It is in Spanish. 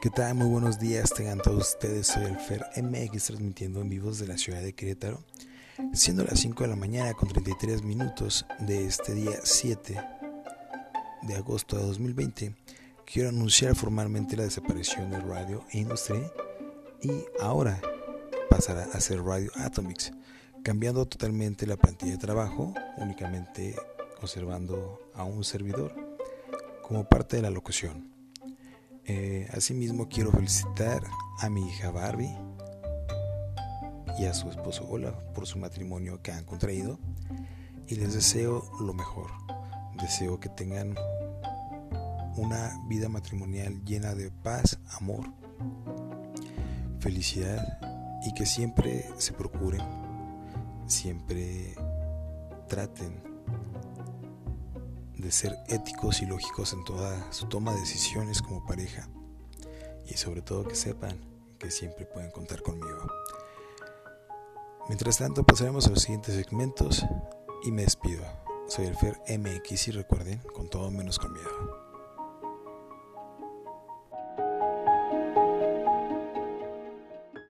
¿Qué tal? Muy buenos días, tengan todos ustedes. Soy el Fer MX transmitiendo en vivos de la ciudad de Querétaro, siendo las 5 de la mañana con 33 minutos de este día 7 de agosto de 2020. Quiero anunciar formalmente la desaparición de Radio Industry y ahora pasará a ser Radio Atomics, cambiando totalmente la plantilla de trabajo, únicamente observando a un servidor como parte de la locución. Eh, asimismo quiero felicitar a mi hija Barbie y a su esposo Ola por su matrimonio que han contraído y les deseo lo mejor. Deseo que tengan una vida matrimonial llena de paz, amor, felicidad y que siempre se procuren, siempre traten de ser éticos y lógicos en toda su toma de decisiones como pareja y sobre todo que sepan que siempre pueden contar conmigo. Mientras tanto pasaremos a los siguientes segmentos y me despido. Soy el Fer MX y recuerden, con todo menos con miedo.